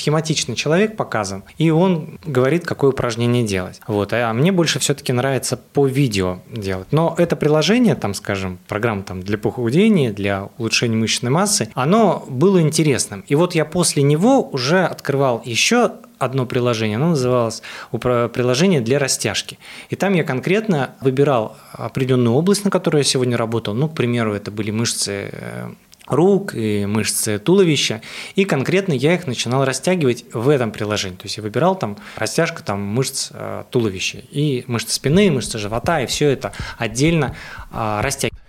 схематичный человек показан, и он говорит, какое упражнение делать. Вот. А мне больше все-таки нравится по видео делать. Но это приложение, там, скажем, программа там, для похудения, для улучшения мышечной массы, оно было интересным. И вот я после него уже открывал еще одно приложение, оно называлось приложение для растяжки. И там я конкретно выбирал определенную область, на которой я сегодня работал. Ну, к примеру, это были мышцы э, рук и мышцы туловища. И конкретно я их начинал растягивать в этом приложении. То есть я выбирал там растяжка там, мышц э, туловища и мышцы спины, мышцы живота, и все это отдельно э, растягивать.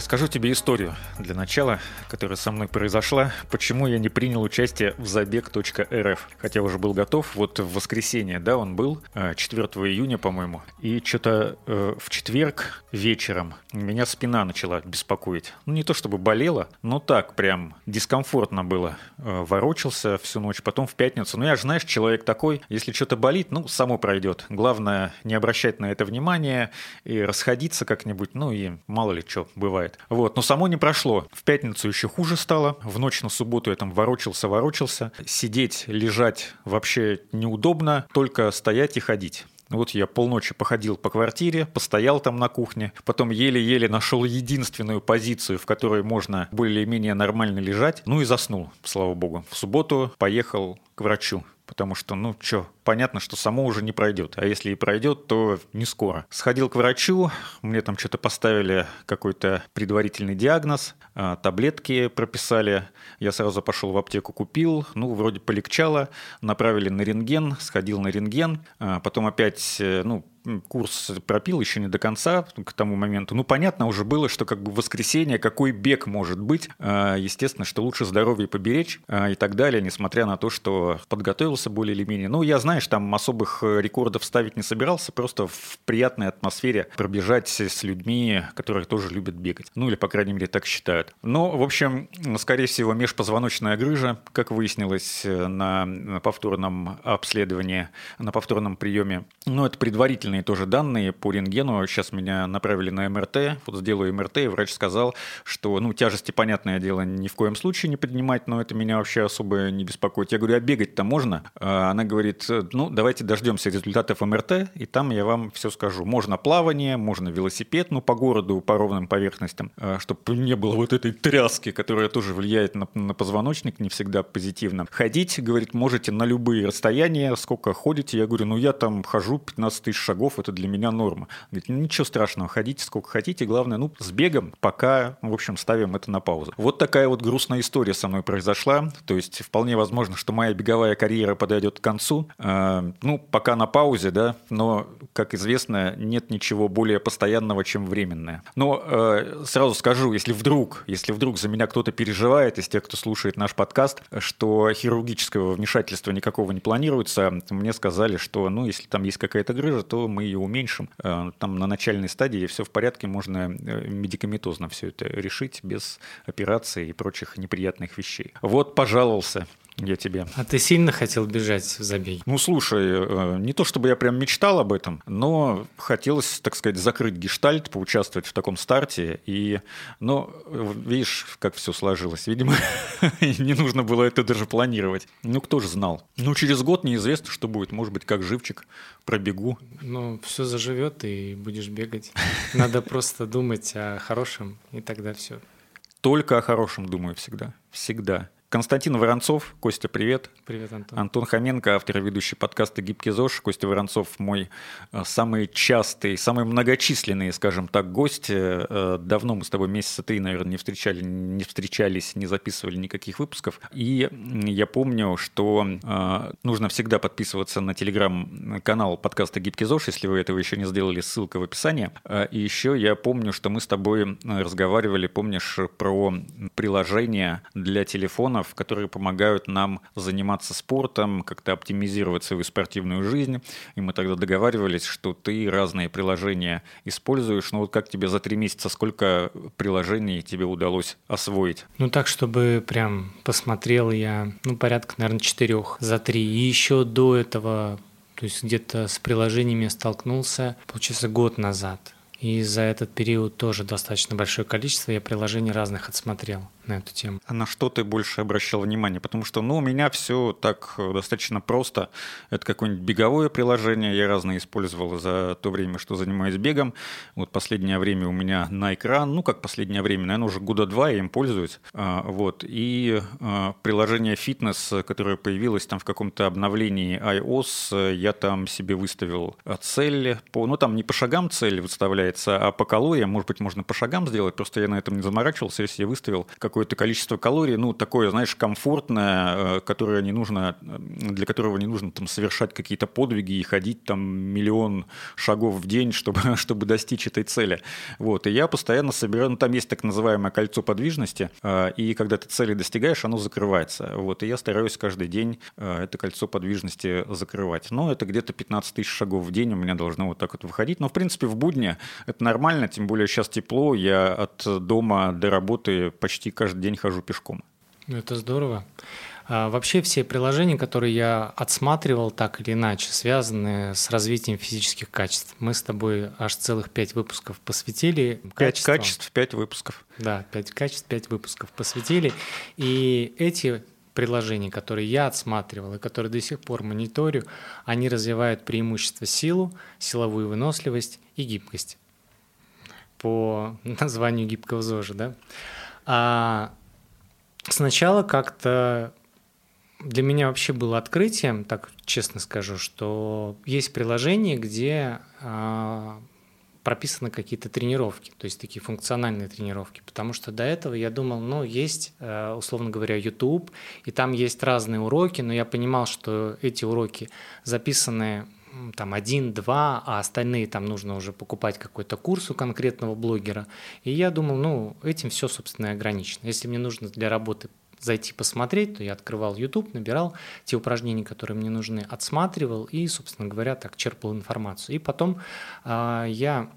Расскажу тебе историю для начала, которая со мной произошла, почему я не принял участие в забег.рф. Хотя уже был готов, вот в воскресенье, да, он был, 4 э, июня, по-моему. И что-то э, в четверг вечером меня спина начала беспокоить. Ну, не то чтобы болела, но так прям дискомфортно было. Э, ворочался всю ночь, потом в пятницу. Ну, я же, знаешь, человек такой, если что-то болит, ну, само пройдет. Главное не обращать на это внимания и расходиться как-нибудь, ну и мало ли что бывает бывает. Вот, но само не прошло. В пятницу еще хуже стало. В ночь на субботу я там ворочался, ворочался. Сидеть, лежать вообще неудобно, только стоять и ходить. Вот я полночи походил по квартире, постоял там на кухне, потом еле-еле нашел единственную позицию, в которой можно более-менее нормально лежать, ну и заснул, слава богу. В субботу поехал к врачу потому что, ну, что, понятно, что само уже не пройдет, а если и пройдет, то не скоро. Сходил к врачу, мне там что-то поставили какой-то предварительный диагноз, а, таблетки прописали, я сразу пошел в аптеку, купил, ну, вроде полегчало, направили на рентген, сходил на рентген, а, потом опять, э, ну, курс пропил еще не до конца к тому моменту. Ну, понятно уже было, что как бы воскресенье, какой бег может быть. А, естественно, что лучше здоровье поберечь а, и так далее, несмотря на то, что подготовился более или менее. Ну, я, знаешь, там особых э, рекордов ставить не собирался, просто в приятной атмосфере пробежать с людьми, которые тоже любят бегать. Ну, или, по крайней мере, так считают. Но, в общем, скорее всего, межпозвоночная грыжа, как выяснилось э, на повторном обследовании, на повторном приеме. Ну, это предварительно предварительные тоже данные по рентгену. Сейчас меня направили на МРТ, вот сделаю МРТ, и врач сказал, что, ну, тяжести, понятное дело, ни в коем случае не поднимать, но это меня вообще особо не беспокоит. Я говорю, а бегать-то можно? А она говорит, ну, давайте дождемся результатов МРТ, и там я вам все скажу. Можно плавание, можно велосипед, ну, по городу, по ровным поверхностям, а, чтобы не было вот этой тряски, которая тоже влияет на, на позвоночник, не всегда позитивно. Ходить, говорит, можете на любые расстояния, сколько ходите. Я говорю, ну, я там хожу 15 тысяч шагов шагов это для меня норма. Говорит, ничего страшного, ходите сколько хотите, главное, ну, с бегом, пока, в общем, ставим это на паузу. Вот такая вот грустная история со мной произошла, то есть вполне возможно, что моя беговая карьера подойдет к концу, э, ну, пока на паузе, да, но, как известно, нет ничего более постоянного, чем временное. Но э, сразу скажу, если вдруг, если вдруг за меня кто-то переживает из тех, кто слушает наш подкаст, что хирургического вмешательства никакого не планируется, мне сказали, что, ну, если там есть какая-то грыжа, то мы ее уменьшим. Э, там на начальной стадии все в порядке, можно э, медикаментозно все это решить без операции и прочих неприятных вещей. Вот, пожаловался я тебе. А ты сильно хотел бежать в забей? Ну, слушай, э, не то чтобы я прям мечтал об этом, но хотелось, так сказать, закрыть гештальт, поучаствовать в таком старте. И, ну, видишь, как все сложилось. Видимо, не нужно было это даже планировать. Ну, кто же знал? Ну, через год неизвестно, что будет. Может быть, как живчик, пробегу. Ну, все заживет, и будешь бегать. Надо просто думать о хорошем, и тогда все. Только о хорошем думаю всегда. Всегда. Константин Воронцов. Костя, привет. Привет, Антон. Антон Хоменко, автор и ведущий подкаста «Гибкий ЗОЖ». Костя Воронцов мой э, самый частый, самый многочисленный, скажем так, гость. Э, давно мы с тобой месяца три, наверное, не, встречали, не встречались, не записывали никаких выпусков. И я помню, что э, нужно всегда подписываться на телеграм-канал подкаста «Гибкий ЗОЖ», если вы этого еще не сделали, ссылка в описании. И еще я помню, что мы с тобой разговаривали, помнишь, про приложение для телефона, телефонов, которые помогают нам заниматься спортом, как-то оптимизировать свою спортивную жизнь. И мы тогда договаривались, что ты разные приложения используешь. Ну вот как тебе за три месяца, сколько приложений тебе удалось освоить? Ну так, чтобы прям посмотрел я, ну порядка, наверное, четырех за три. И еще до этого то есть где-то с приложениями столкнулся, получается, год назад. И за этот период тоже достаточно большое количество я приложений разных отсмотрел на эту тему. А на что ты больше обращал внимание? Потому что, ну, у меня все так э, достаточно просто. Это какое-нибудь беговое приложение, я разные использовал за то время, что занимаюсь бегом. Вот последнее время у меня на экран, ну, как последнее время, наверное, уже года два я им пользуюсь. А, вот. И а, приложение фитнес, которое появилось там в каком-то обновлении iOS, я там себе выставил цель, по, ну, там не по шагам цель выставляется, а по калориям. Может быть, можно по шагам сделать, просто я на этом не заморачивался, я выставил какой какое-то количество калорий, ну, такое, знаешь, комфортное, э, которое не нужно, э, для которого не нужно там совершать какие-то подвиги и ходить там миллион шагов в день, чтобы, чтобы достичь этой цели. Вот, и я постоянно собираю, ну, там есть так называемое кольцо подвижности, э, и когда ты цели достигаешь, оно закрывается. Вот, и я стараюсь каждый день это кольцо подвижности закрывать. Но это где-то 15 тысяч шагов в день у меня должно вот так вот выходить. Но, в принципе, в будни это нормально, тем более сейчас тепло, я от дома до работы почти каждый день хожу пешком. Ну, это здорово. А вообще все приложения, которые я отсматривал так или иначе, связаны с развитием физических качеств. Мы с тобой аж целых пять выпусков посвятили. Пять качеств, пять выпусков. Да, пять качеств, пять выпусков посвятили. И эти приложения, которые я отсматривал и которые до сих пор мониторю, они развивают преимущество силу, силовую выносливость и гибкость по названию гибкого ЗОЖа, да. А сначала как-то для меня вообще было открытием, так честно скажу, что есть приложение, где а, прописаны какие-то тренировки, то есть такие функциональные тренировки, потому что до этого я думал, ну, есть, э, условно говоря, YouTube, и там есть разные уроки, но я понимал, что эти уроки записаны там один-два, а остальные там нужно уже покупать какой-то курс у конкретного блогера. И я думал, ну, этим все, собственно, и ограничено. Если мне нужно для работы зайти посмотреть, то я открывал YouTube, набирал те упражнения, которые мне нужны, отсматривал и, собственно говоря, так черпал информацию. И потом э, я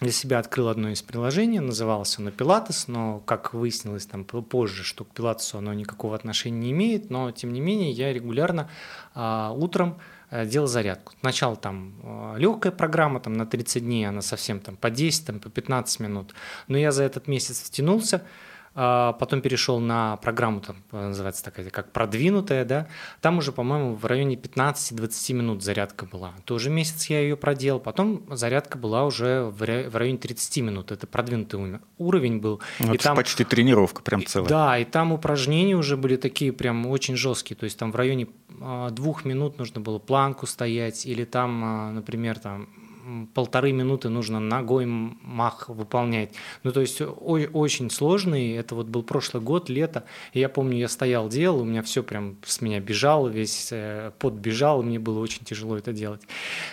для себя открыл одно из приложений, называлось оно Pilates, но, как выяснилось там позже, что к Pilates оно никакого отношения не имеет, но, тем не менее, я регулярно э, утром Э, делал зарядку. Сначала там э, легкая программа, там на 30 дней, она совсем там по 10, там, по 15 минут. Но я за этот месяц втянулся, потом перешел на программу, там называется такая, как продвинутая, да, там уже, по-моему, в районе 15-20 минут зарядка была. Тоже месяц я ее проделал, потом зарядка была уже в районе 30 минут, это продвинутый уровень был. Ну, это там, почти тренировка прям целая. Да, и там упражнения уже были такие прям очень жесткие, то есть там в районе а, двух минут нужно было планку стоять, или там, а, например, там полторы минуты нужно ногой мах выполнять. Ну, то есть очень сложный. Это вот был прошлый год, лето. И я помню, я стоял, делал, у меня все прям с меня бежало, весь э, пот бежал, мне было очень тяжело это делать.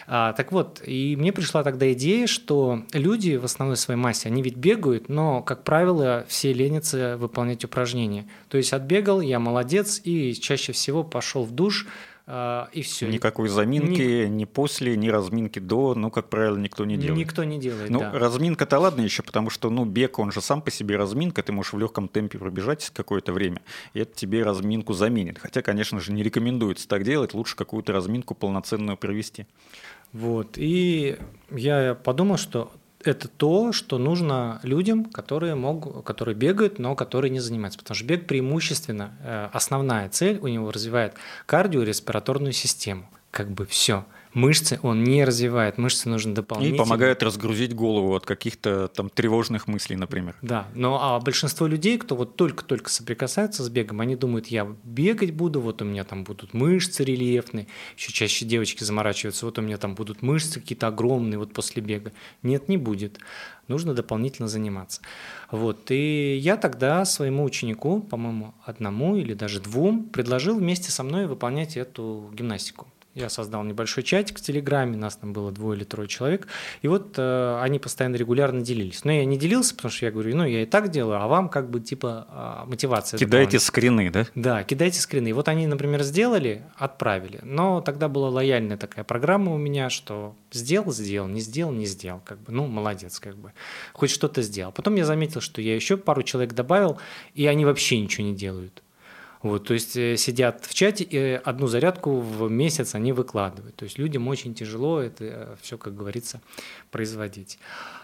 А, так вот, и мне пришла тогда идея, что люди в основной своей массе, они ведь бегают, но, как правило, все ленятся выполнять упражнения. То есть отбегал, я молодец, и чаще всего пошел в душ, и все. Никакой заминки ни... ни после, ни разминки до, ну, как правило, никто не делает. Никто не делает, Ну, да. разминка-то ладно еще, потому что, ну, бег, он же сам по себе разминка, ты можешь в легком темпе пробежать какое-то время, и это тебе разминку заменит. Хотя, конечно же, не рекомендуется так делать, лучше какую-то разминку полноценную провести. Вот, и я подумал, что это то, что нужно людям, которые, могут, которые бегают, но которые не занимаются. Потому что бег преимущественно, э, основная цель у него развивает кардиореспираторную систему. Как бы все мышцы он не развивает, мышцы нужно дополнительно. И помогает разгрузить голову от каких-то там тревожных мыслей, например. Да, но а большинство людей, кто вот только-только соприкасается с бегом, они думают, я бегать буду, вот у меня там будут мышцы рельефные, еще чаще девочки заморачиваются, вот у меня там будут мышцы какие-то огромные вот после бега. Нет, не будет. Нужно дополнительно заниматься. Вот. И я тогда своему ученику, по-моему, одному или даже двум, предложил вместе со мной выполнять эту гимнастику я создал небольшой чатик в Телеграме, нас там было двое или трое человек, и вот э, они постоянно регулярно делились. Но я не делился, потому что я говорю, ну, я и так делаю, а вам как бы типа э, мотивация. Кидайте скрины, да? Да, кидайте скрины. И вот они, например, сделали, отправили. Но тогда была лояльная такая программа у меня, что сделал, сделал, не сделал, не сделал. Как бы, ну, молодец, как бы. Хоть что-то сделал. Потом я заметил, что я еще пару человек добавил, и они вообще ничего не делают. Вот, то есть э, сидят в чате и одну зарядку в месяц они выкладывают. То есть людям очень тяжело это э, все, как говорится, производить.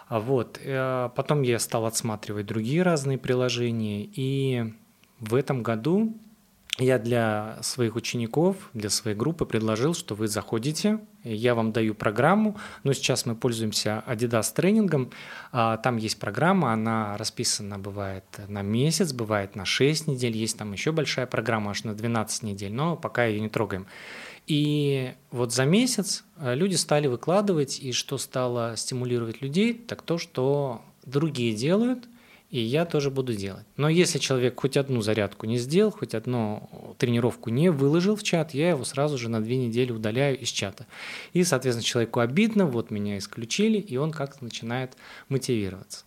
А вот. Э, потом я стал отсматривать другие разные приложения, и в этом году я для своих учеников, для своей группы предложил, что вы заходите, я вам даю программу, но сейчас мы пользуемся Adidas тренингом, а, там есть программа, она расписана бывает на месяц, бывает на 6 недель, есть там еще большая программа аж на 12 недель, но пока ее не трогаем. И вот за месяц э, люди стали выкладывать, и что стало стимулировать людей, так то, что другие делают – и я тоже буду делать. Но если человек хоть одну зарядку не сделал, хоть одну тренировку не выложил в чат, я его сразу же на две недели удаляю из чата. И, соответственно, человеку обидно, вот меня исключили, и он как-то начинает мотивироваться.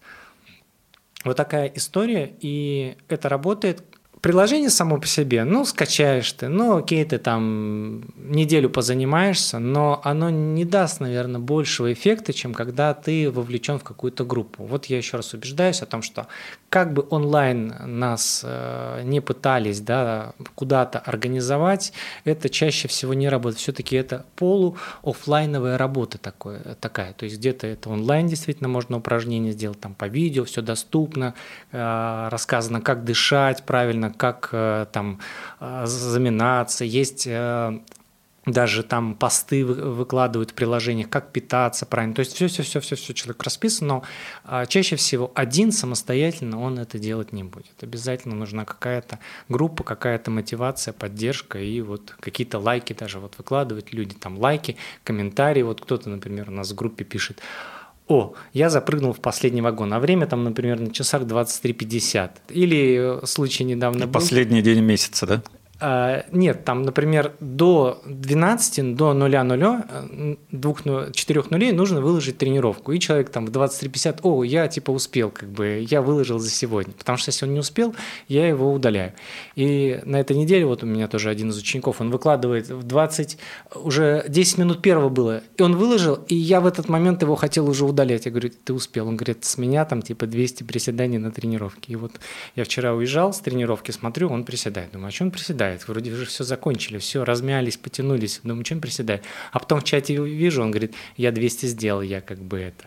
Вот такая история, и это работает Приложение само по себе, ну, скачаешь ты, ну, окей, ты там неделю позанимаешься, но оно не даст, наверное, большего эффекта, чем когда ты вовлечен в какую-то группу. Вот я еще раз убеждаюсь о том, что как бы онлайн нас э, не пытались да, куда-то организовать, это чаще всего не работает. Все-таки это полу-офлайновая работа такое, такая. То есть где-то это онлайн действительно можно упражнение сделать, там по видео все доступно, э, рассказано, как дышать правильно, как э, там заминаться, есть даже там посты выкладывают в приложениях, как питаться правильно. То есть все, все, все, все, все человек расписан, но а, чаще всего один самостоятельно он это делать не будет. Обязательно нужна какая-то группа, какая-то мотивация, поддержка и вот какие-то лайки даже вот выкладывать люди там лайки, комментарии. Вот кто-то, например, у нас в группе пишет, о, я запрыгнул в последний вагон, а время там, например, на часах 23.50. Или случай недавно был. Последний день месяца, да? А, нет, там, например, до 12, до 0 0 2, 4 нулей нужно выложить тренировку. И человек там в 23.50, о, я типа успел, как бы, я выложил за сегодня. Потому что если он не успел, я его удаляю. И на этой неделе, вот у меня тоже один из учеников, он выкладывает в 20, уже 10 минут первого было, и он выложил, и я в этот момент его хотел уже удалять. Я говорю, ты успел. Он говорит, с меня там типа 200 приседаний на тренировке. И вот я вчера уезжал с тренировки, смотрю, он приседает. Думаю, а что он приседает? Приседает. Вроде уже все закончили, все, размялись, потянулись. Думаю, чем приседает? А потом в чате вижу, он говорит, я 200 сделал, я как бы это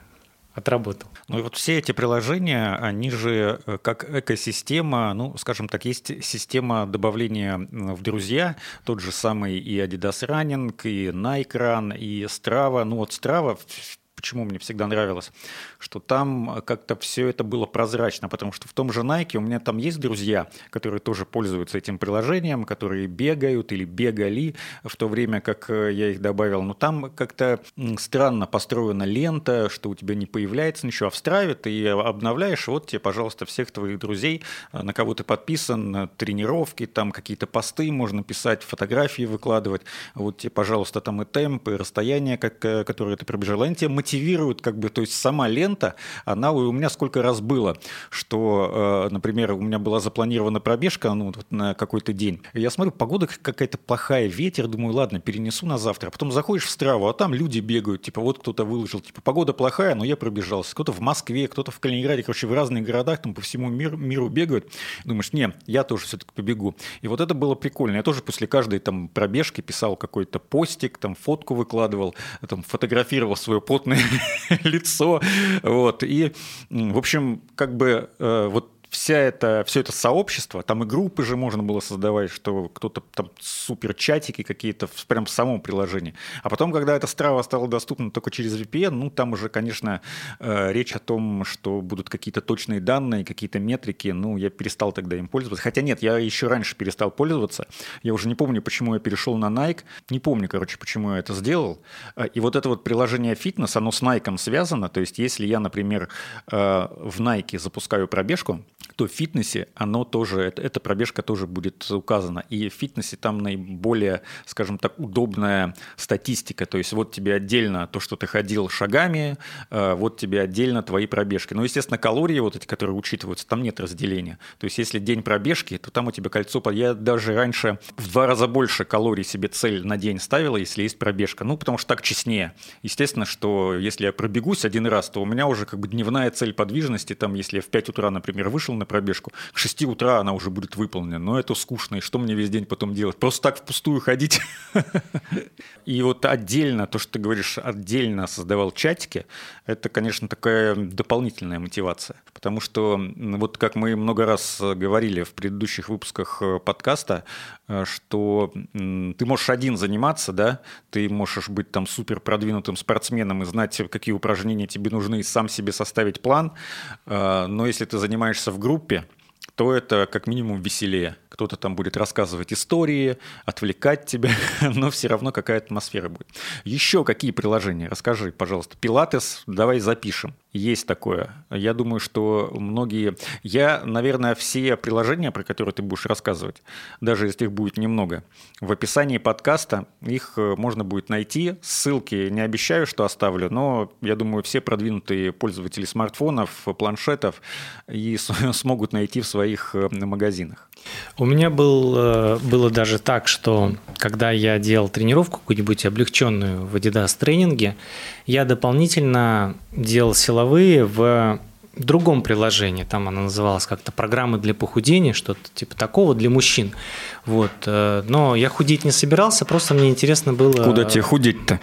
отработал. Ну и вот все эти приложения, они же э, как экосистема, ну, скажем так, есть система добавления в друзья, тот же самый и Adidas Running, и Nike Run, и Strava. Ну вот Strava почему мне всегда нравилось, что там как-то все это было прозрачно, потому что в том же Nike у меня там есть друзья, которые тоже пользуются этим приложением, которые бегают или бегали в то время, как э, я их добавил. Но там как-то странно построена лента, что у тебя не появляется ничего, а в Страве ты обновляешь, вот тебе, пожалуйста, всех твоих друзей, э, на кого ты подписан, э, тренировки, там какие-то посты можно писать, фотографии выкладывать, вот тебе, пожалуйста, там и темп, и расстояние, как, которое ты пробежал, они тебе мотивирует, как бы, то есть сама лента, она у меня сколько раз было, что, э, например, у меня была запланирована пробежка ну, на какой-то день. Я смотрю, погода какая-то плохая, ветер, думаю, ладно, перенесу на завтра. Потом заходишь в страву, а там люди бегают, типа вот кто-то выложил, типа погода плохая, но я пробежался. Кто-то в Москве, кто-то в Калининграде, короче, в разных городах, там по всему миру, миру бегают. Думаешь, не, я тоже все-таки побегу. И вот это было прикольно. Я тоже после каждой там пробежки писал какой-то постик, там фотку выкладывал, там фотографировал свое потное лицо. Вот. И, в общем, как бы э, вот вся это, все это сообщество, там и группы же можно было создавать, что кто-то там супер чатики какие-то прям в самом приложении. А потом, когда эта страва стала доступна только через VPN, ну там уже, конечно, э, речь о том, что будут какие-то точные данные, какие-то метрики, ну я перестал тогда им пользоваться. Хотя нет, я еще раньше перестал пользоваться. Я уже не помню, почему я перешел на Nike. Не помню, короче, почему я это сделал. Э, и вот это вот приложение фитнес, оно с Nike связано. То есть если я, например, э, в Nike запускаю пробежку, то в фитнесе оно тоже, эта пробежка тоже будет указана. И в фитнесе там наиболее, скажем так, удобная статистика. То есть вот тебе отдельно то, что ты ходил шагами, э, вот тебе отдельно твои пробежки. Но, естественно, калории вот эти, которые учитываются, там нет разделения. То есть если день пробежки, то там у тебя кольцо... Я даже раньше в два раза больше калорий себе цель на день ставила, если есть пробежка. Ну, потому что так честнее. Естественно, что если я пробегусь один раз, то у меня уже как бы дневная цель подвижности, там, если я в 5 утра, например, вышел на на пробежку. К 6 утра она уже будет выполнена, но это скучно, и что мне весь день потом делать? Просто так впустую ходить? И вот отдельно, то, что ты говоришь, отдельно создавал чатики, это, конечно, такая дополнительная мотивация. Потому что, вот как мы много раз говорили в предыдущих выпусках э, подкаста, э, что ты можешь один заниматься, да, ты можешь быть там супер продвинутым спортсменом и знать, какие упражнения тебе нужны, и сам себе составить план, э, но если ты занимаешься в группе, то это как минимум веселее кто-то там будет рассказывать истории, отвлекать тебя, но все равно какая атмосфера будет. Еще какие приложения? Расскажи, пожалуйста. Пилатес, давай запишем. Есть такое. Я думаю, что многие... Я, наверное, все приложения, про которые ты будешь рассказывать, даже если их будет немного, в описании подкаста их э, можно будет найти. Ссылки не обещаю, что оставлю, но я думаю, все продвинутые пользователи смартфонов, планшетов и смогут найти в своих э, магазинах. У меня был, э, было даже так, что когда я делал тренировку какую-нибудь облегченную в Adidas тренинге, я дополнительно делал силовые в другом приложении, там она называлась как-то «Программы для похудения», что-то типа такого для мужчин. Вот. Э, но я худеть не собирался, просто мне интересно было... Куда тебе худеть-то?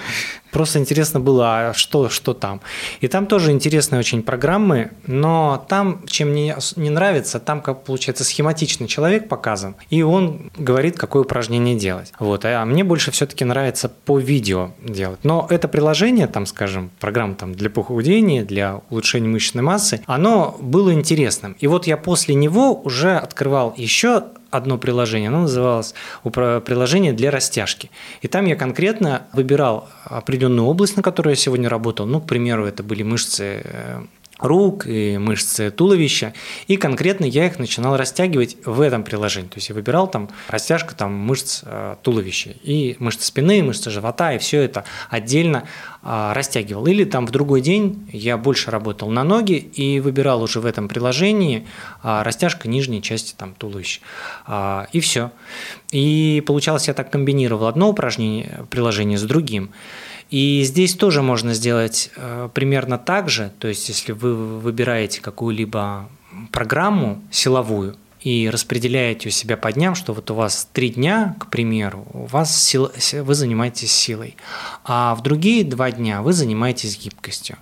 Просто интересно было, а что, что там. И там тоже интересные очень программы, но там, чем мне не нравится, там, как получается, схематичный человек показан, и он говорит, какое упражнение делать. Вот. А мне больше все-таки нравится по видео делать. Но это приложение, там, скажем, программа там, для похудения, для улучшения мышечной массы, оно было интересным. И вот я после него уже открывал еще одно приложение, оно называлось приложение для растяжки. И там я конкретно выбирал определенную область, на которой я сегодня работал. Ну, к примеру, это были мышцы э, рук и мышцы туловища. И конкретно я их начинал растягивать в этом приложении. То есть я выбирал там растяжка там, мышц э, туловища и мышцы спины, мышцы живота, и все это отдельно э, растягивал. Или там в другой день я больше работал на ноги и выбирал уже в этом приложении э, растяжка нижней части там, туловища. Э, и все. И получалось, я так комбинировал одно упражнение, приложение с другим. И здесь тоже можно сделать э, примерно так же, то есть если вы выбираете какую-либо программу силовую и распределяете у себя по дням, что вот у вас три дня, к примеру, у вас сил, вы занимаетесь силой, а в другие два дня вы занимаетесь гибкостью.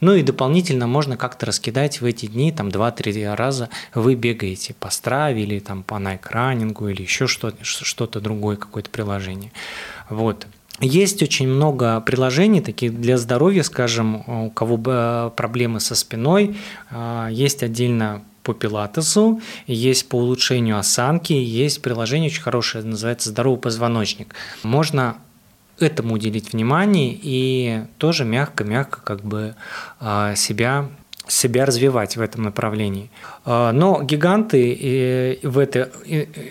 Ну и дополнительно можно как-то раскидать в эти дни, там 2-3 раза вы бегаете по страве или там по найкранингу или еще что-то, что-то другое, какое-то приложение. Вот. Есть очень много приложений таких для здоровья, скажем, у кого э, проблемы со спиной, э, есть отдельно по пилатесу, есть по улучшению осанки, есть приложение очень хорошее, называется «Здоровый позвоночник». Можно этому уделить внимание и тоже мягко-мягко как бы э, себя себя развивать в этом направлении. А, но гиганты в этой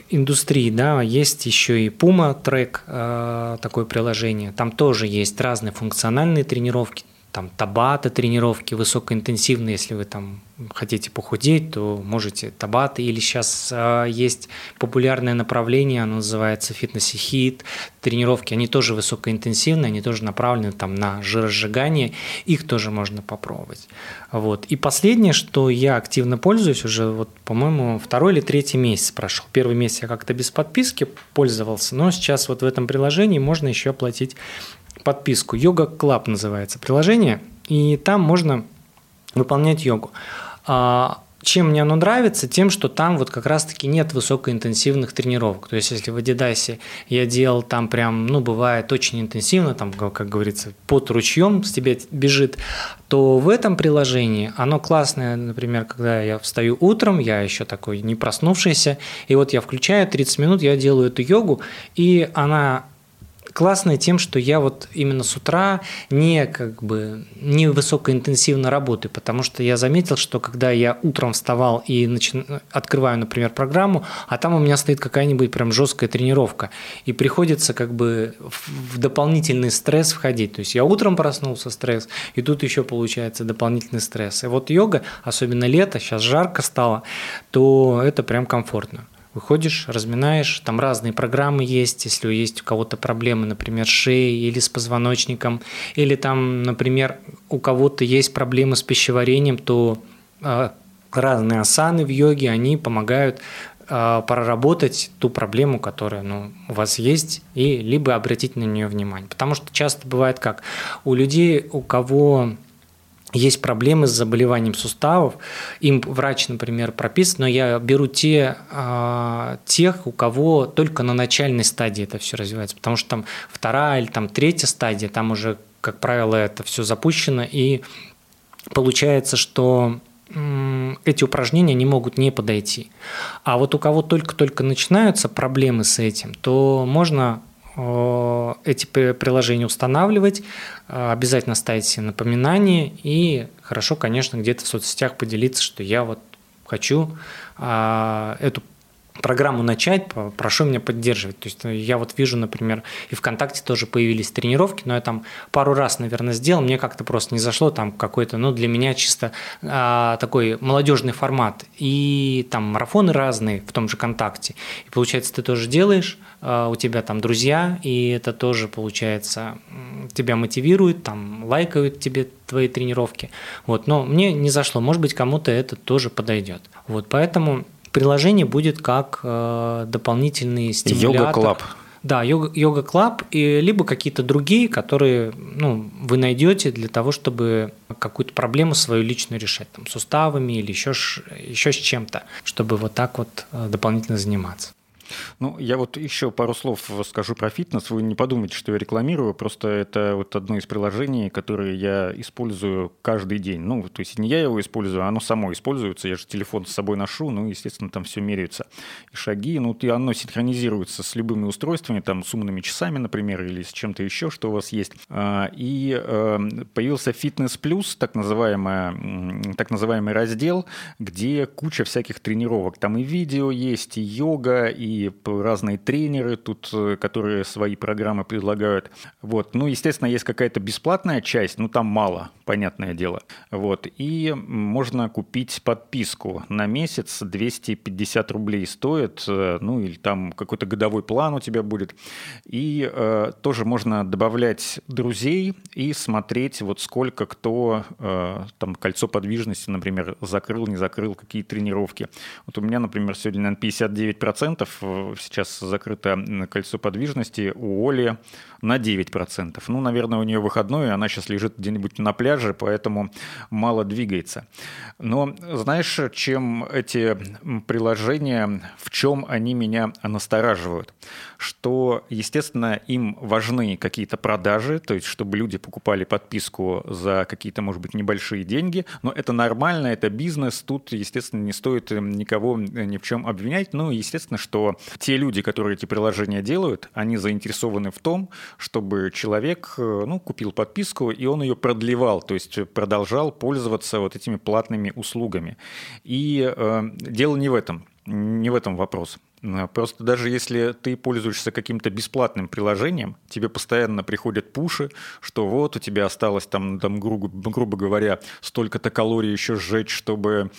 индустрии, да, есть еще и Puma Track, а, такое приложение. Там тоже есть разные функциональные тренировки, там табаты тренировки высокоинтенсивные, если вы там хотите похудеть, то можете табаты. Или сейчас э, есть популярное направление, оно называется фитнес и хит. Тренировки, они тоже высокоинтенсивные, они тоже направлены там на жиросжигание. Их тоже можно попробовать. Вот. И последнее, что я активно пользуюсь, уже вот, по-моему, второй или третий месяц прошел. Первый месяц я как-то без подписки пользовался, но сейчас вот в этом приложении можно еще оплатить подписку. Йога Club называется приложение, и там можно выполнять йогу. А, чем мне оно нравится? Тем, что там вот как раз-таки нет высокоинтенсивных тренировок. То есть, если в Adidas я делал там прям, ну, бывает очень интенсивно, там, как говорится, под ручьем с тебя бежит, то в этом приложении оно классное, например, когда я встаю утром, я еще такой не проснувшийся, и вот я включаю 30 минут, я делаю эту йогу, и она классная тем, что я вот именно с утра не как бы не высокоинтенсивно работаю, потому что я заметил, что когда я утром вставал и начи... открываю, например, программу, а там у меня стоит какая-нибудь прям жесткая тренировка, и приходится как бы в дополнительный стресс входить. То есть я утром проснулся, стресс, и тут еще получается дополнительный стресс. И вот йога, особенно лето, сейчас жарко стало, то это прям комфортно. Выходишь, разминаешь, там разные программы есть, если есть у кого-то проблемы, например, с шеей или с позвоночником, или там, например, у кого-то есть проблемы с пищеварением, то э, разные асаны в йоге, они помогают э, проработать ту проблему, которая ну, у вас есть, и либо обратить на нее внимание. Потому что часто бывает как, у людей, у кого есть проблемы с заболеванием суставов, им врач, например, прописывает, но я беру те, э, тех, у кого только на начальной стадии это все развивается, потому что там вторая или там третья стадия, там уже, как правило, это все запущено, и получается, что эти упражнения не могут не подойти. А вот у кого только-только начинаются проблемы с этим, то можно эти приложения устанавливать, э, обязательно ставить себе напоминания и хорошо, конечно, где-то в соцсетях поделиться, что я вот хочу э, эту программу начать, прошу меня поддерживать. То есть э, я вот вижу, например, и ВКонтакте тоже появились тренировки, но я там пару раз, наверное, сделал, мне как-то просто не зашло, там какой-то, ну, для меня чисто а, такой молодежный формат. И там марафоны разные в том же ВКонтакте. И получается, ты тоже делаешь, а, у тебя там друзья, и это тоже, получается, тебя мотивирует, там лайкают тебе твои тренировки. Вот, но мне не зашло, может быть, кому-то это тоже подойдет. Вот, поэтому приложение будет как э, дополнительный стимулятор. Yoga Club. Да, йога, клаб, и либо какие-то другие, которые ну, вы найдете для того, чтобы какую-то проблему свою личную решать, там, суставами или еще, еще с чем-то, чтобы вот так вот э, дополнительно заниматься. Ну, я вот еще пару слов скажу про фитнес. Вы не подумайте, что я рекламирую, просто это вот одно из приложений, которое я использую каждый день. Ну, то есть не я его использую, а оно само используется. Я же телефон с собой ношу, ну, естественно, там все меряется. И шаги, ну, и оно синхронизируется с любыми устройствами, там, с умными часами, например, или с чем-то еще, что у вас есть. А, и эм, появился фитнес плюс, так, называемый, так называемый раздел, где куча всяких тренировок. Там и видео есть, и йога, и разные тренеры тут, э, которые свои программы предлагают. Вот. Ну, естественно, есть какая-то бесплатная часть, но там мало, понятное дело. Вот. И можно купить подписку на месяц, 250 рублей стоит, э, ну, или там какой-то годовой план у тебя будет. И э, тоже можно добавлять друзей и смотреть, вот сколько кто, э, там, кольцо подвижности, например, закрыл, не закрыл, какие тренировки. Вот у меня, например, сегодня, на 59% сейчас закрыто кольцо подвижности, у Оли на 9%. Ну, наверное, у нее выходной, она сейчас лежит где-нибудь на пляже, поэтому мало двигается. Но знаешь, чем эти приложения, в чем они меня настораживают? Что, естественно, им важны какие-то продажи, то есть чтобы люди покупали подписку за какие-то, может быть, небольшие деньги, но это нормально, это бизнес, тут, естественно, не стоит никого ни в чем обвинять, ну, естественно, что те люди, которые эти приложения делают, они заинтересованы в том, чтобы человек э, ну, купил подписку, и он ее продлевал, то есть продолжал пользоваться вот этими платными услугами. И э, дело не в этом, не в этом вопрос. Просто даже если ты пользуешься каким-то бесплатным приложением, тебе постоянно приходят пуши, что вот у тебя осталось там, там грубо, грубо говоря, столько-то калорий еще сжечь, чтобы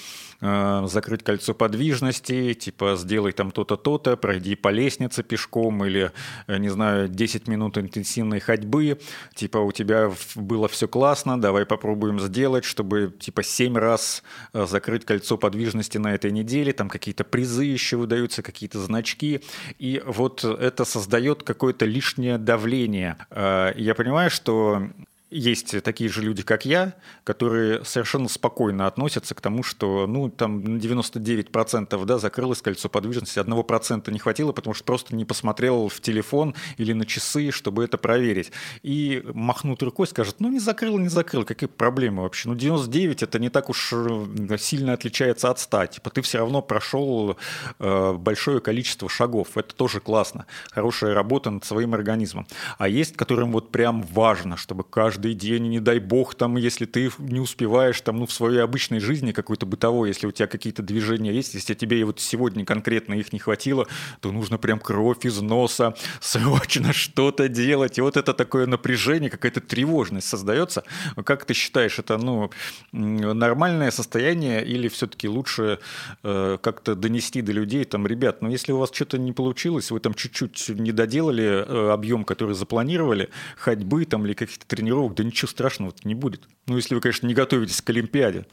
э, закрыть кольцо подвижности, типа сделай там то-то, то-то, пройди по лестнице пешком или, э, не знаю, 10 минут интенсивной ходьбы, типа у тебя было все классно, давай попробуем сделать, чтобы типа 7 раз э, закрыть кольцо подвижности на этой неделе, там какие-то призы еще выдаются, какие-то значки, и вот это создает какое-то лишнее давление. Я понимаю, что есть такие же люди, как я, которые совершенно спокойно относятся к тому, что ну, там на 99% да, закрылось кольцо подвижности, 1% не хватило, потому что просто не посмотрел в телефон или на часы, чтобы это проверить. И махнут рукой, скажет, ну не закрыл, не закрыл, какие проблемы вообще? Ну 99 это не так уж э, сильно отличается от 100. Типа ты все равно прошел э, большое количество шагов. Это тоже классно. Хорошая работа над своим организмом. А есть, которым вот прям важно, чтобы каждый день, не дай бог, там, если ты не успеваешь там, ну, в своей обычной жизни какой-то бытовой, если у тебя какие-то движения есть, если тебе вот сегодня конкретно их не хватило, то нужно прям кровь из носа, срочно что-то делать. И вот это такое напряжение, какая-то тревожность создается. Как ты считаешь, это ну, нормальное состояние или все-таки лучше э, как-то донести до людей, там, ребят, ну если у вас что-то не получилось, вы там чуть-чуть не доделали э, объем, который запланировали, ходьбы там или каких-то тренировок, да ничего страшного не будет. Ну, если вы, конечно, не готовитесь к Олимпиаде.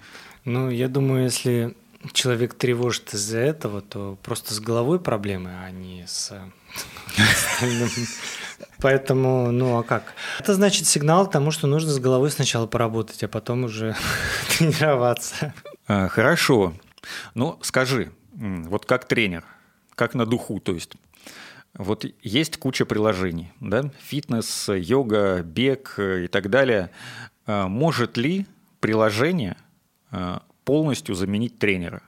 Ну, я думаю, если человек тревожит из-за этого, то просто с головой проблемы, а не с Поэтому, ну а как? Это значит сигнал к тому, что нужно с головой сначала поработать, а потом уже тренироваться. А, хорошо. Ну, скажи, вот как тренер, как на духу, то есть вот есть куча приложений, да, фитнес, йога, бег и так далее. А, может ли приложение а, полностью заменить тренера?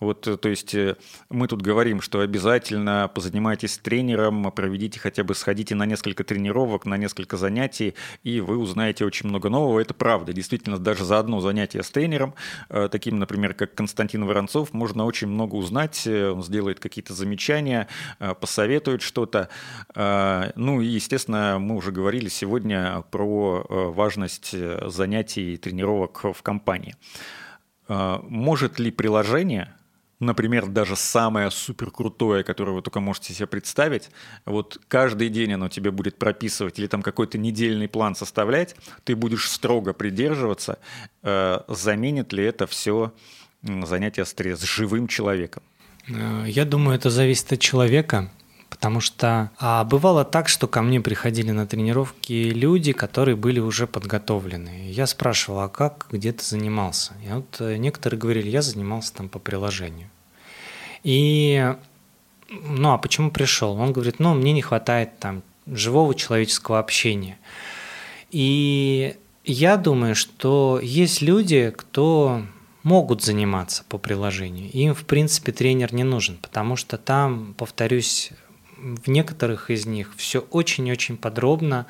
Вот, э, то есть э, мы тут говорим, что обязательно позанимайтесь с тренером, проведите хотя бы, сходите на несколько тренировок, на несколько занятий, и вы узнаете очень много нового. Это правда. Действительно, даже за одно занятие с тренером, э, таким, например, как Константин Воронцов, можно очень много узнать. Он сделает какие-то замечания, посоветует что-то. Ну и, естественно, мы уже говорили сегодня про важность занятий и тренировок в компании. Может ли приложение например, даже самое супер крутое, которое вы только можете себе представить, вот каждый день оно тебе будет прописывать или там какой-то недельный план составлять, ты будешь строго придерживаться, э, заменит ли это все занятие с живым человеком? Э, я думаю, это зависит от человека. Потому что а, бывало так, что ко мне приходили на тренировки люди, которые были уже подготовлены. Я спрашивал, а как, где ты занимался? И вот э, некоторые говорили, я занимался там по приложению. И, ну а почему пришел? Он говорит, ну мне не хватает там живого человеческого общения. И я думаю, что есть люди, кто могут заниматься по приложению. Им, в принципе, тренер не нужен, потому что там, повторюсь, в некоторых из них все очень-очень подробно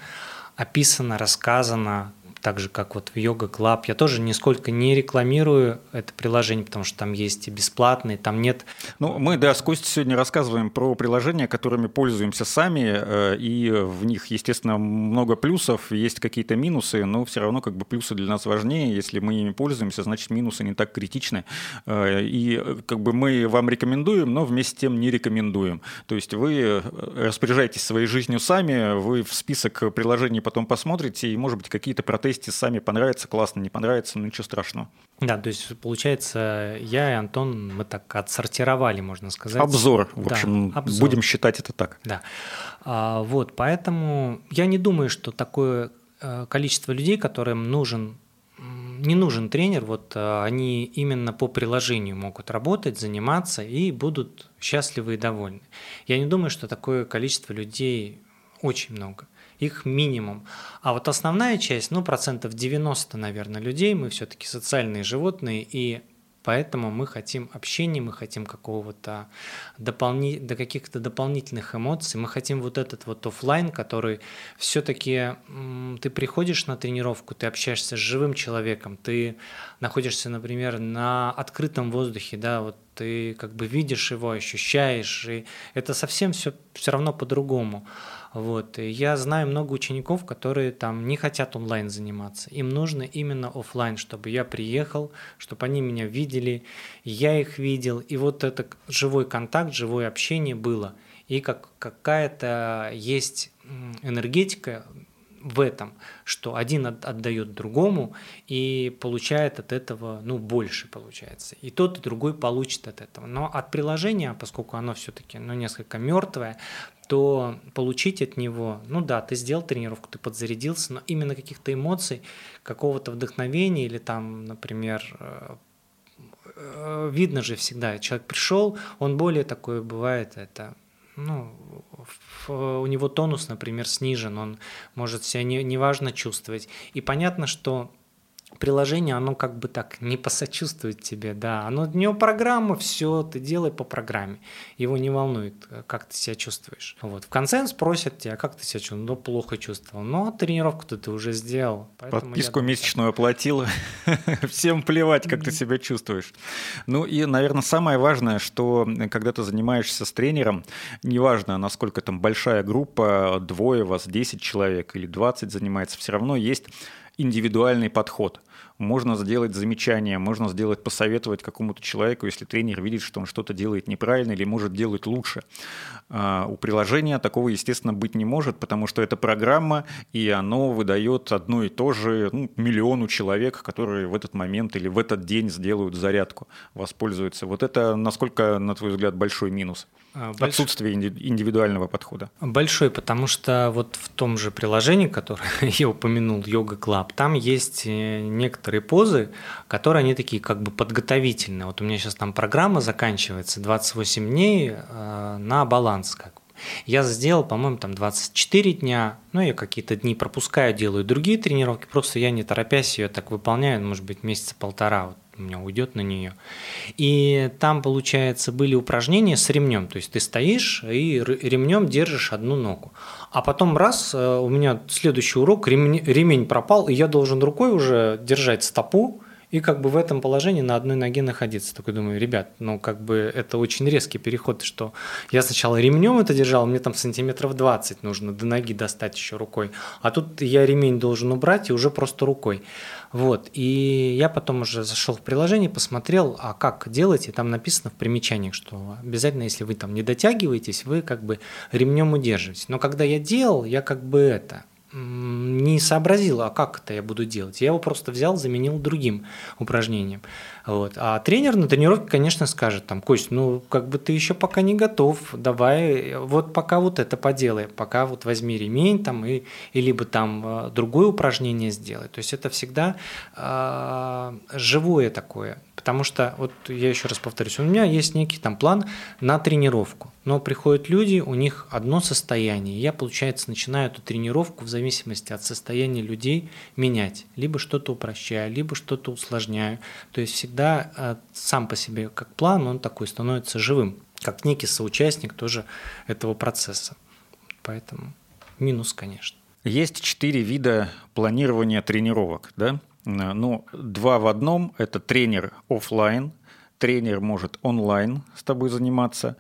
описано, рассказано, так же, как вот в Yoga Club. Я тоже нисколько не рекламирую это приложение, потому что там есть и бесплатные, там нет... Ну, мы, да, с Костей сегодня рассказываем про приложения, которыми пользуемся сами, э, и в них, естественно, много плюсов, есть какие-то минусы, но все равно как бы плюсы для нас важнее. Если мы ими пользуемся, значит, минусы не так критичны. Э, и как бы мы вам рекомендуем, но вместе с тем не рекомендуем. То есть вы э, распоряжаетесь своей жизнью сами, вы в список приложений потом посмотрите, и, может быть, какие-то протезы протесте сами понравится, классно, не понравится, ну ничего страшного. Да, то есть получается, я и Антон, мы так отсортировали, можно сказать. Обзор, в общем, да, обзор. будем считать это так. Да. А, вот, поэтому я не думаю, что такое э, количество людей, которым нужен не нужен тренер, вот э, они именно по приложению могут работать, заниматься и будут счастливы и довольны. Я не думаю, что такое количество людей очень много их минимум. А вот основная часть, ну, процентов 90, наверное, людей, мы все-таки социальные животные, и Поэтому мы хотим общения, мы хотим какого-то дополни... до каких-то дополнительных эмоций, мы хотим вот этот вот офлайн, который все-таки ты приходишь на тренировку, ты общаешься с живым человеком, ты находишься, например, на открытом воздухе, да, вот ты как бы видишь его, ощущаешь, и это совсем все все равно по-другому. Вот. Я знаю много учеников, которые там не хотят онлайн заниматься. Им нужно именно офлайн, чтобы я приехал, чтобы они меня видели, я их видел. И вот это живой контакт, живое общение было. И как какая-то есть энергетика в этом, что один отдает другому и получает от этого, ну, больше получается. И тот, и другой получит от этого. Но от приложения, поскольку оно все-таки, ну, несколько мертвое, то получить от него, ну да, ты сделал тренировку, ты подзарядился, но именно каких-то эмоций, какого-то вдохновения или там, например, э, э, видно же всегда, человек пришел, он более такой бывает, это ну, у него тонус, например, снижен, он может себя не, неважно чувствовать. И понятно, что приложение, оно как бы так не посочувствует тебе, да, оно, у него программа, все, ты делай по программе, его не волнует, как ты себя чувствуешь. Вот. В конце он спросит тебя, как ты себя чувствовал, ну, плохо чувствовал, но тренировку-то ты уже сделал. Подписку месячную оплатила, всем плевать, как ты себя чувствуешь. Ну и, наверное, самое важное, что когда ты занимаешься с тренером, неважно, насколько там большая группа, двое вас, 10 человек или 20 занимается, все равно есть индивидуальный подход. Можно сделать замечание, можно сделать, посоветовать какому-то человеку, если тренер видит, что он что-то делает неправильно или может делать лучше. А, у приложения такого, естественно, быть не может, потому что это программа, и оно выдает одно и то же ну, миллиону человек, которые в этот момент или в этот день сделают зарядку, воспользуются. Вот это, насколько, на твой взгляд, большой минус? А, Больш... Отсутствие индивидуального подхода. Большой, потому что вот в том же приложении, которое я упомянул, Yoga Club, там есть э, некоторые позы, которые они такие как бы подготовительные. Вот у меня сейчас там программа заканчивается 28 дней э, на баланс как я сделал, по-моему, там 24 дня, ну, я какие-то дни пропускаю, делаю другие тренировки, просто я не торопясь ее так выполняю, может быть, месяца полтора, вот у меня уйдет на нее. И там, получается, были упражнения с ремнем. То есть ты стоишь и ремнем держишь одну ногу. А потом раз, э, у меня следующий урок, ремень, ремень пропал, и я должен рукой уже держать стопу, и как бы в этом положении на одной ноге находиться. Такой думаю, ребят, ну как бы это очень резкий переход, что я сначала ремнем это держал, мне там сантиметров 20 нужно до ноги достать еще рукой, а тут я ремень должен убрать и уже просто рукой. Вот, и я потом уже зашел в приложение, посмотрел, а как делать, и там написано в примечаниях, что обязательно, если вы там не дотягиваетесь, вы как бы ремнем удерживаетесь. Но когда я делал, я как бы это, не сообразил, а как это я буду делать. Я его просто взял, заменил другим упражнением. Вот. А тренер на тренировке, конечно, скажет, там, Кость, ну, как бы ты еще пока не готов, давай, вот пока вот это поделай, пока вот возьми ремень там и, и либо там э, другое упражнение сделай. То есть это всегда э, живое такое, потому что, вот я еще раз повторюсь, у меня есть некий там план на тренировку но приходят люди, у них одно состояние. Я, получается, начинаю эту тренировку в зависимости от состояния людей менять. Либо что-то упрощаю, либо что-то усложняю. То есть всегда э, сам по себе как план, он такой становится живым, как некий соучастник тоже этого процесса. Поэтому минус, конечно. Есть четыре вида планирования тренировок, да? Ну, два в одном – это тренер офлайн, тренер может онлайн с тобой заниматься,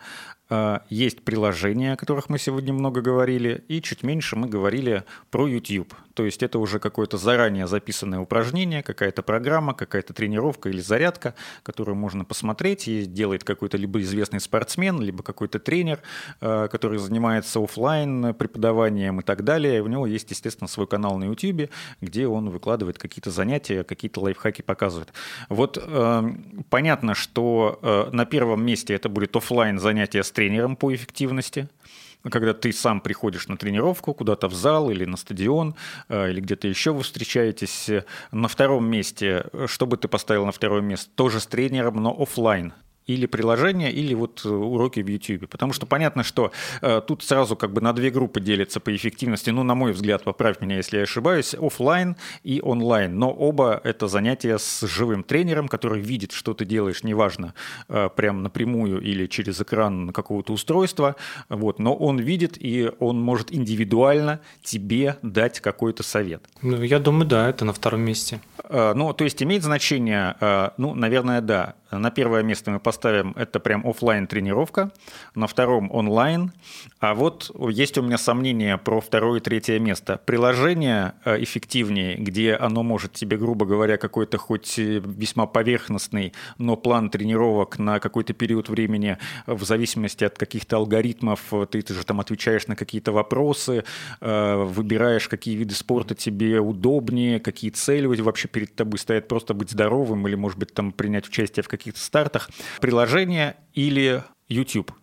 а, есть приложения, о которых мы сегодня много говорили, и чуть меньше мы говорили про YouTube. То есть это уже какое-то заранее записанное упражнение, какая-то программа, какая-то тренировка или зарядка, которую можно посмотреть. И делает какой-то либо известный спортсмен, либо какой-то тренер, а, который занимается офлайн преподаванием и так далее. У него есть, естественно, свой канал на YouTube, где он выкладывает какие-то занятия, какие-то лайфхаки показывает. Вот э, понятно, что э, на первом месте это будет офлайн занятие с тренером по эффективности, когда ты сам приходишь на тренировку куда-то в зал или на стадион, э, или где-то еще вы встречаетесь. На втором месте, что бы ты поставил на второе место? Тоже с тренером, но офлайн или приложение, или вот э, уроки в YouTube. Потому что понятно, что э, тут сразу как бы на две группы делятся по эффективности. Ну, на мой взгляд, поправь меня, если я ошибаюсь, офлайн и онлайн. Но оба это занятия с живым тренером, который видит, что ты делаешь, неважно, э, прям напрямую или через экран какого-то устройства. Вот, но он видит, и он может индивидуально тебе дать какой-то совет. Ну, я думаю, да, это на втором месте. Э, ну, то есть имеет значение, э, ну, наверное, да. На первое место мы поставим поставим, это прям офлайн тренировка, на втором онлайн. А вот есть у меня сомнения про второе и третье место. Приложение э, эффективнее, где оно может тебе, грубо говоря, какой-то хоть весьма поверхностный, но план тренировок на какой-то период времени в зависимости от каких-то алгоритмов, ты, ты же там отвечаешь на какие-то вопросы, выбираешь, какие виды спорта тебе удобнее, какие цели вообще перед тобой стоят, просто быть здоровым или, может быть, там принять участие в каких-то стартах. Приложение или YouTube?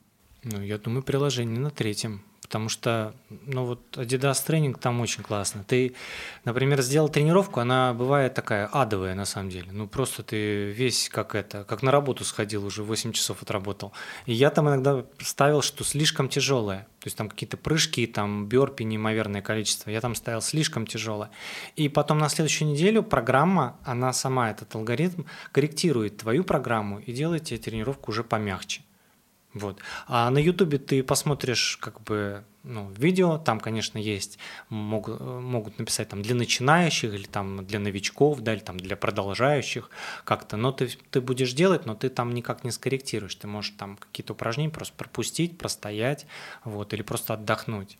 Ну, я думаю, приложение на третьем. Потому что, ну вот Adidas тренинг там очень классно. Ты, например, сделал тренировку, она бывает такая адовая на самом деле. Ну просто ты весь как это, как на работу сходил уже, 8 часов отработал. И я там иногда ставил, что слишком тяжелое. То есть там какие-то прыжки, там бёрпи неимоверное количество. Я там ставил слишком тяжелое. И потом на следующую неделю программа, она сама, этот алгоритм, корректирует твою программу и делает тебе тренировку уже помягче. Вот. А на Ютубе ты посмотришь как бы ну, видео, там, конечно, есть, могут, могут написать там для начинающих или там для новичков, да, или там для продолжающих как-то, но ты, ты будешь делать, но ты там никак не скорректируешь, ты можешь там какие-то упражнения просто пропустить, простоять, вот, или просто отдохнуть.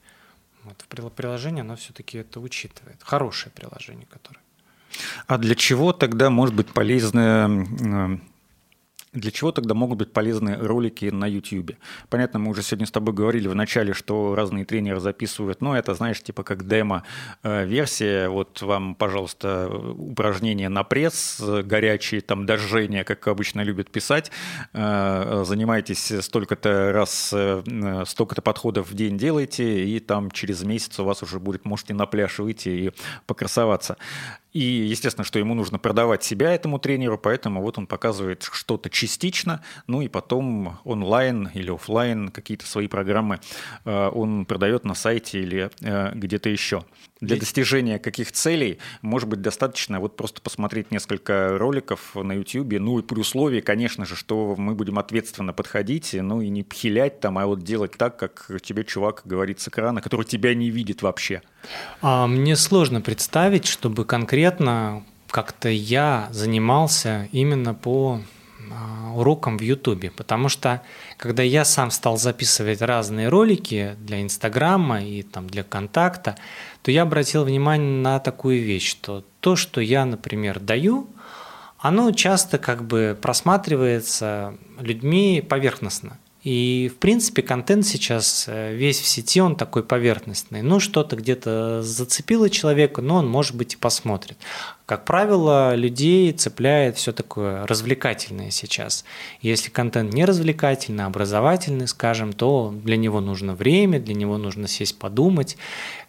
Вот в приложении оно все-таки это учитывает. Хорошее приложение, которое. А для чего тогда может быть полезное для чего тогда могут быть полезны ролики на YouTube? Понятно, мы уже сегодня с тобой говорили в начале, что разные тренеры записывают, но это, знаешь, типа как демо-версия. Вот вам, пожалуйста, упражнения на пресс, горячие, там, дожжения, как обычно любят писать. Э, занимайтесь столько-то раз, э, столько-то подходов в день делайте, и там через месяц у вас уже будет, можете на пляж выйти и покрасоваться. И, естественно, что ему нужно продавать себя этому тренеру, поэтому вот он показывает что-то частично, ну и потом онлайн или офлайн какие-то свои программы э, он продает на сайте или э, где-то еще. Для достижения каких целей может быть достаточно вот просто посмотреть несколько роликов на YouTube, ну и при условии, конечно же, что мы будем ответственно подходить, ну и не пхилять там, а вот делать так, как тебе чувак говорит с экрана, который тебя не видит вообще. А мне сложно представить, чтобы конкретно как-то я занимался именно по а, урокам в Ютубе, потому что когда я сам стал записывать разные ролики для Инстаграма и там для контакта, то я обратил внимание на такую вещь, что то, что я, например, даю, оно часто как бы просматривается людьми поверхностно. И, в принципе, контент сейчас э, весь в сети, он такой поверхностный. Ну, что-то где-то зацепило человека, но он, может быть, и посмотрит. Как правило, людей цепляет все такое развлекательное сейчас. Если контент не развлекательный, а образовательный, скажем, то для него нужно время, для него нужно сесть подумать.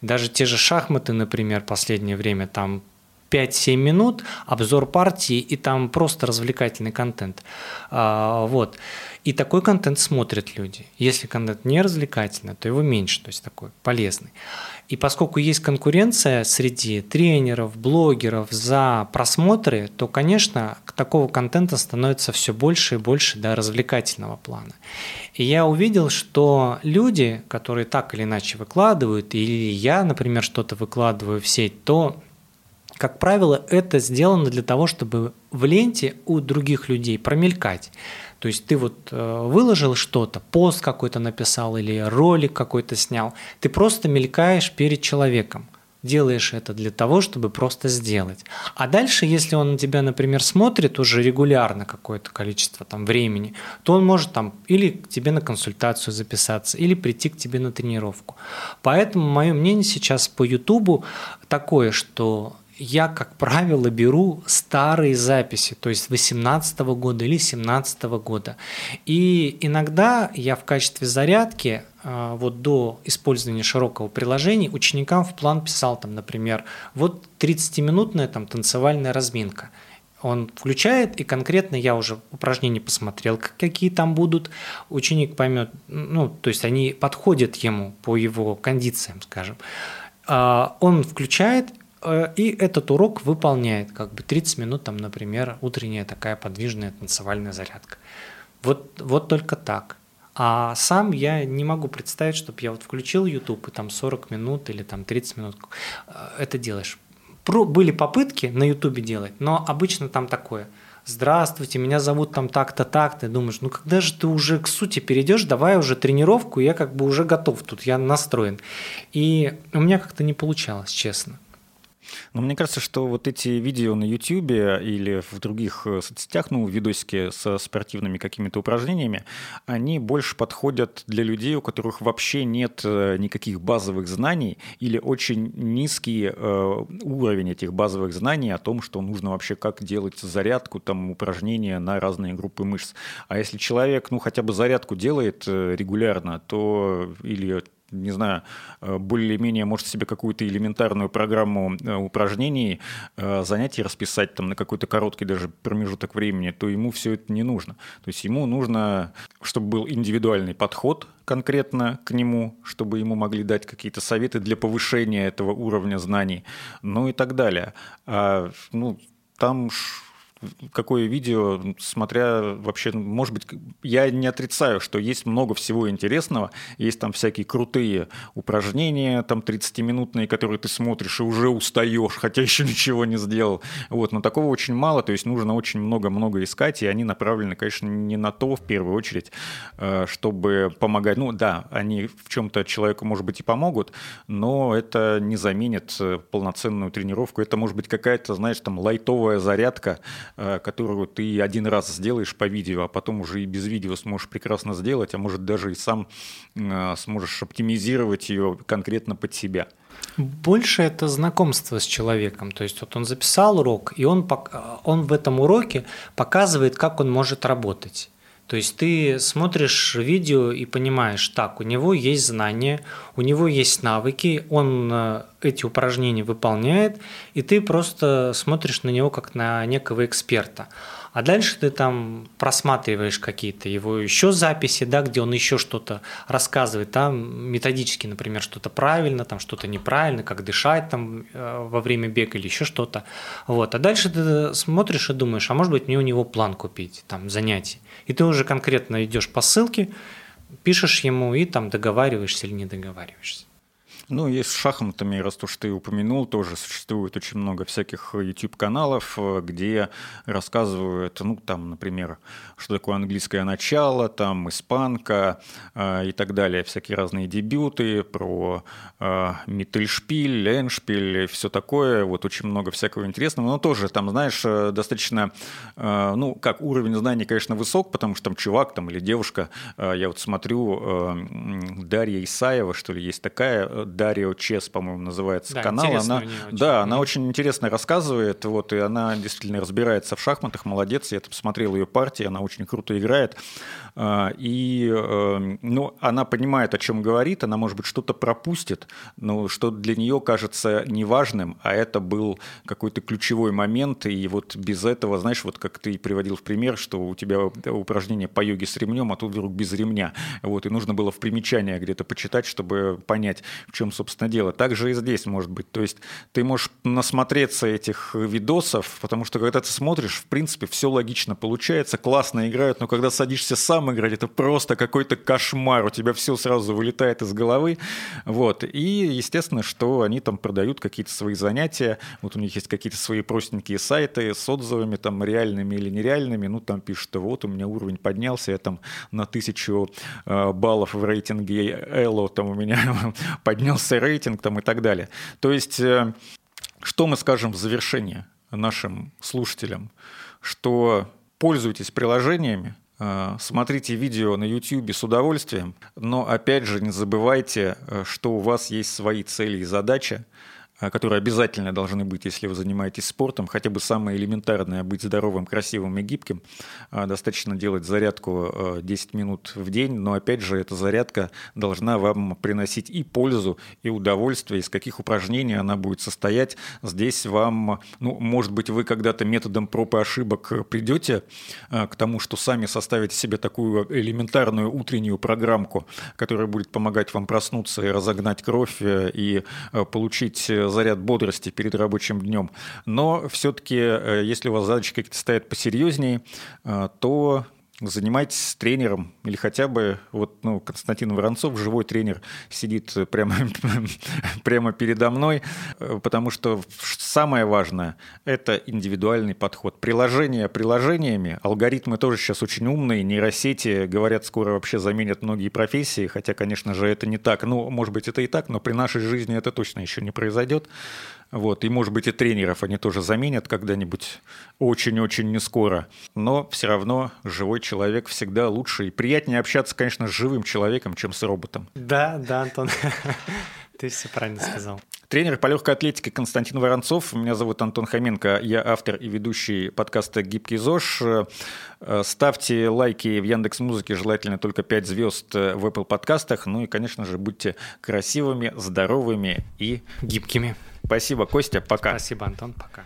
Даже те же шахматы, например, последнее время там 5-7 минут, обзор партии, и там просто развлекательный контент. А, вот. И такой контент смотрят люди. Если контент не развлекательный, то его меньше, то есть такой полезный. И поскольку есть конкуренция среди тренеров, блогеров за просмотры, то, конечно, такого контента становится все больше и больше до развлекательного плана. И я увидел, что люди, которые так или иначе выкладывают, или я, например, что-то выкладываю в сеть, то как правило, это сделано для того, чтобы в ленте у других людей промелькать. То есть ты вот э, выложил что-то, пост какой-то написал или ролик какой-то снял, ты просто мелькаешь перед человеком делаешь это для того, чтобы просто сделать. А дальше, если он на тебя, например, смотрит уже регулярно какое-то количество там, времени, то он может там или к тебе на консультацию записаться, или прийти к тебе на тренировку. Поэтому мое мнение сейчас по Ютубу такое, что я, как правило, беру старые записи, то есть 18 года или 17 года. И иногда я в качестве зарядки а, вот до использования широкого приложения ученикам в план писал там, например, вот 30-минутная там танцевальная разминка. Он включает, и конкретно я уже упражнения посмотрел, какие там будут. Ученик поймет, ну, то есть они подходят ему по его кондициям, скажем. А, он включает, и этот урок выполняет как бы 30 минут, там, например, утренняя такая подвижная танцевальная зарядка. Вот, вот только так. А сам я не могу представить, чтобы я вот включил YouTube и там 40 минут или там 30 минут э, это делаешь. Были попытки на YouTube делать, но обычно там такое. здравствуйте, меня зовут там так-то, так-то. Думаешь, ну когда же ты уже к сути перейдешь, давай уже тренировку, я как бы уже готов тут, я настроен. И у меня как-то не получалось, честно. Но мне кажется, что вот эти видео на YouTube или в других э, соцсетях, ну, видосики со спортивными какими-то упражнениями, они больше подходят для людей, у которых вообще нет э, никаких базовых знаний или очень низкий э, уровень этих базовых знаний о том, что нужно вообще как делать зарядку, там, упражнения на разные группы мышц. А если человек, ну, хотя бы зарядку делает регулярно, то или не знаю, э, более-менее может себе какую-то элементарную программу э, упражнений, э, занятий расписать там на какой-то короткий даже промежуток времени, то ему все это не нужно. То есть ему нужно, чтобы был индивидуальный подход конкретно к нему, чтобы ему могли дать какие-то советы для повышения этого уровня знаний, ну и так далее. А, ну, там какое видео, смотря вообще, может быть, я не отрицаю, что есть много всего интересного, есть там всякие крутые упражнения, там 30-минутные, которые ты смотришь и уже устаешь, хотя еще ничего не сделал. Вот, но такого очень мало, то есть нужно очень много-много искать, и они направлены, конечно, не на то в первую очередь, э, чтобы помогать. Ну да, они в чем-то человеку, может быть, и помогут, но это не заменит э, полноценную тренировку. Это может быть какая-то, знаешь, там лайтовая зарядка, которую ты один раз сделаешь по видео, а потом уже и без видео сможешь прекрасно сделать, а может даже и сам э, сможешь оптимизировать ее конкретно под себя. Больше это знакомство с человеком. То есть вот он записал урок, и он, он в этом уроке показывает, как он может работать. То есть ты смотришь видео и понимаешь, так, у него есть знания, у него есть навыки, он э, эти упражнения выполняет, и ты просто смотришь на него как на некого эксперта. А дальше ты там просматриваешь какие-то его еще записи, да, где он еще что-то рассказывает, там методически, например, что-то правильно, там что-то неправильно, как дышать там э, во время бега или еще что-то. Вот. А дальше ты смотришь и думаешь, а может быть мне у него план купить, там занятий. И ты уже конкретно идешь по ссылке, пишешь ему и там договариваешься или не договариваешься. Ну, есть с шахматами, раз что ты упомянул, тоже существует очень много всяких YouTube-каналов, э, где рассказывают, ну, там, например, что такое английское начало, там, испанка э, и так далее, всякие разные дебюты про э, Миттельшпиль, Эншпиль, все такое, вот очень много всякого интересного, но тоже там, знаешь, э, достаточно, э, ну, как уровень знаний, конечно, высок, потому что там чувак там или девушка, э, я вот смотрю, э, Дарья Исаева, что ли, есть такая, Дарио Чес, по-моему, называется да, канал. Она, очень. Да, она очень интересно рассказывает, вот, и она действительно разбирается в шахматах, молодец, я там смотрел ее партии, она очень круто играет. А, и эм, ну, она понимает, о чем говорит, она, может быть, что-то пропустит, но что для нее кажется неважным, а это был какой-то ключевой момент, и вот без этого, знаешь, вот как ты приводил в пример, что у тебя упражнение по йоге с ремнем, а тут вдруг без ремня, вот, и нужно было в примечание где-то почитать, чтобы понять, в чем, собственно, дело. Так же и здесь может быть, то есть ты можешь насмотреться этих видосов, потому что когда ты смотришь, в принципе, все логично получается, классно играют, но когда садишься сам играть, это просто какой-то кошмар, у тебя все сразу вылетает из головы, вот, и естественно, что они там продают какие-то свои занятия, вот у них есть какие-то свои простенькие сайты с отзывами там реальными или нереальными, ну там пишут, что вот у меня уровень поднялся, я там на тысячу э, баллов в рейтинге Элло, там у меня поднялся рейтинг там и так далее. То есть, э, что мы скажем в завершение нашим слушателям, что пользуйтесь приложениями, смотрите видео на YouTube с удовольствием, но опять же не забывайте, э, что у вас есть свои цели и задачи, которые обязательно должны быть, если вы занимаетесь спортом, хотя бы самое элементарное – быть здоровым, красивым и гибким. А, достаточно делать зарядку 10 а, минут в день, но опять же эта зарядка должна вам приносить и пользу, и удовольствие, из каких упражнений она будет состоять. Здесь вам, ну, может быть, вы когда-то методом проб и ошибок придете к тому, что сами составите себе такую элементарную утреннюю программку, которая будет помогать вам проснуться и разогнать кровь, э, и э, получить э, заряд бодрости перед рабочим днем. Но все-таки, э, если у вас задачи какие-то стоят посерьезнее, э, то занимайтесь тренером или хотя бы вот ну, Константин Воронцов, живой тренер, сидит прямо, прямо передо мной, потому что самое важное – это индивидуальный подход. Приложения приложениями, алгоритмы тоже сейчас очень умные, нейросети, говорят, скоро вообще заменят многие профессии, хотя, конечно же, это не так. Ну, может быть, это и так, но при нашей жизни это точно еще не произойдет. Вот, и, может быть, и тренеров они тоже заменят когда-нибудь очень-очень не скоро. Но все равно живой человек всегда лучше. И приятнее общаться, конечно, с живым человеком, чем с роботом. Да, да, Антон. Ты все правильно сказал. Тренер по легкой атлетике Константин Воронцов. Меня зовут Антон Хоменко. Я автор и ведущий подкаста «Гибкий ЗОЖ». Э, ставьте лайки в Яндекс Музыке, желательно только 5 звезд в Apple подкастах. Ну и, конечно же, будьте красивыми, здоровыми и гибкими. Спасибо, Костя, пока. Спасибо, Антон, пока.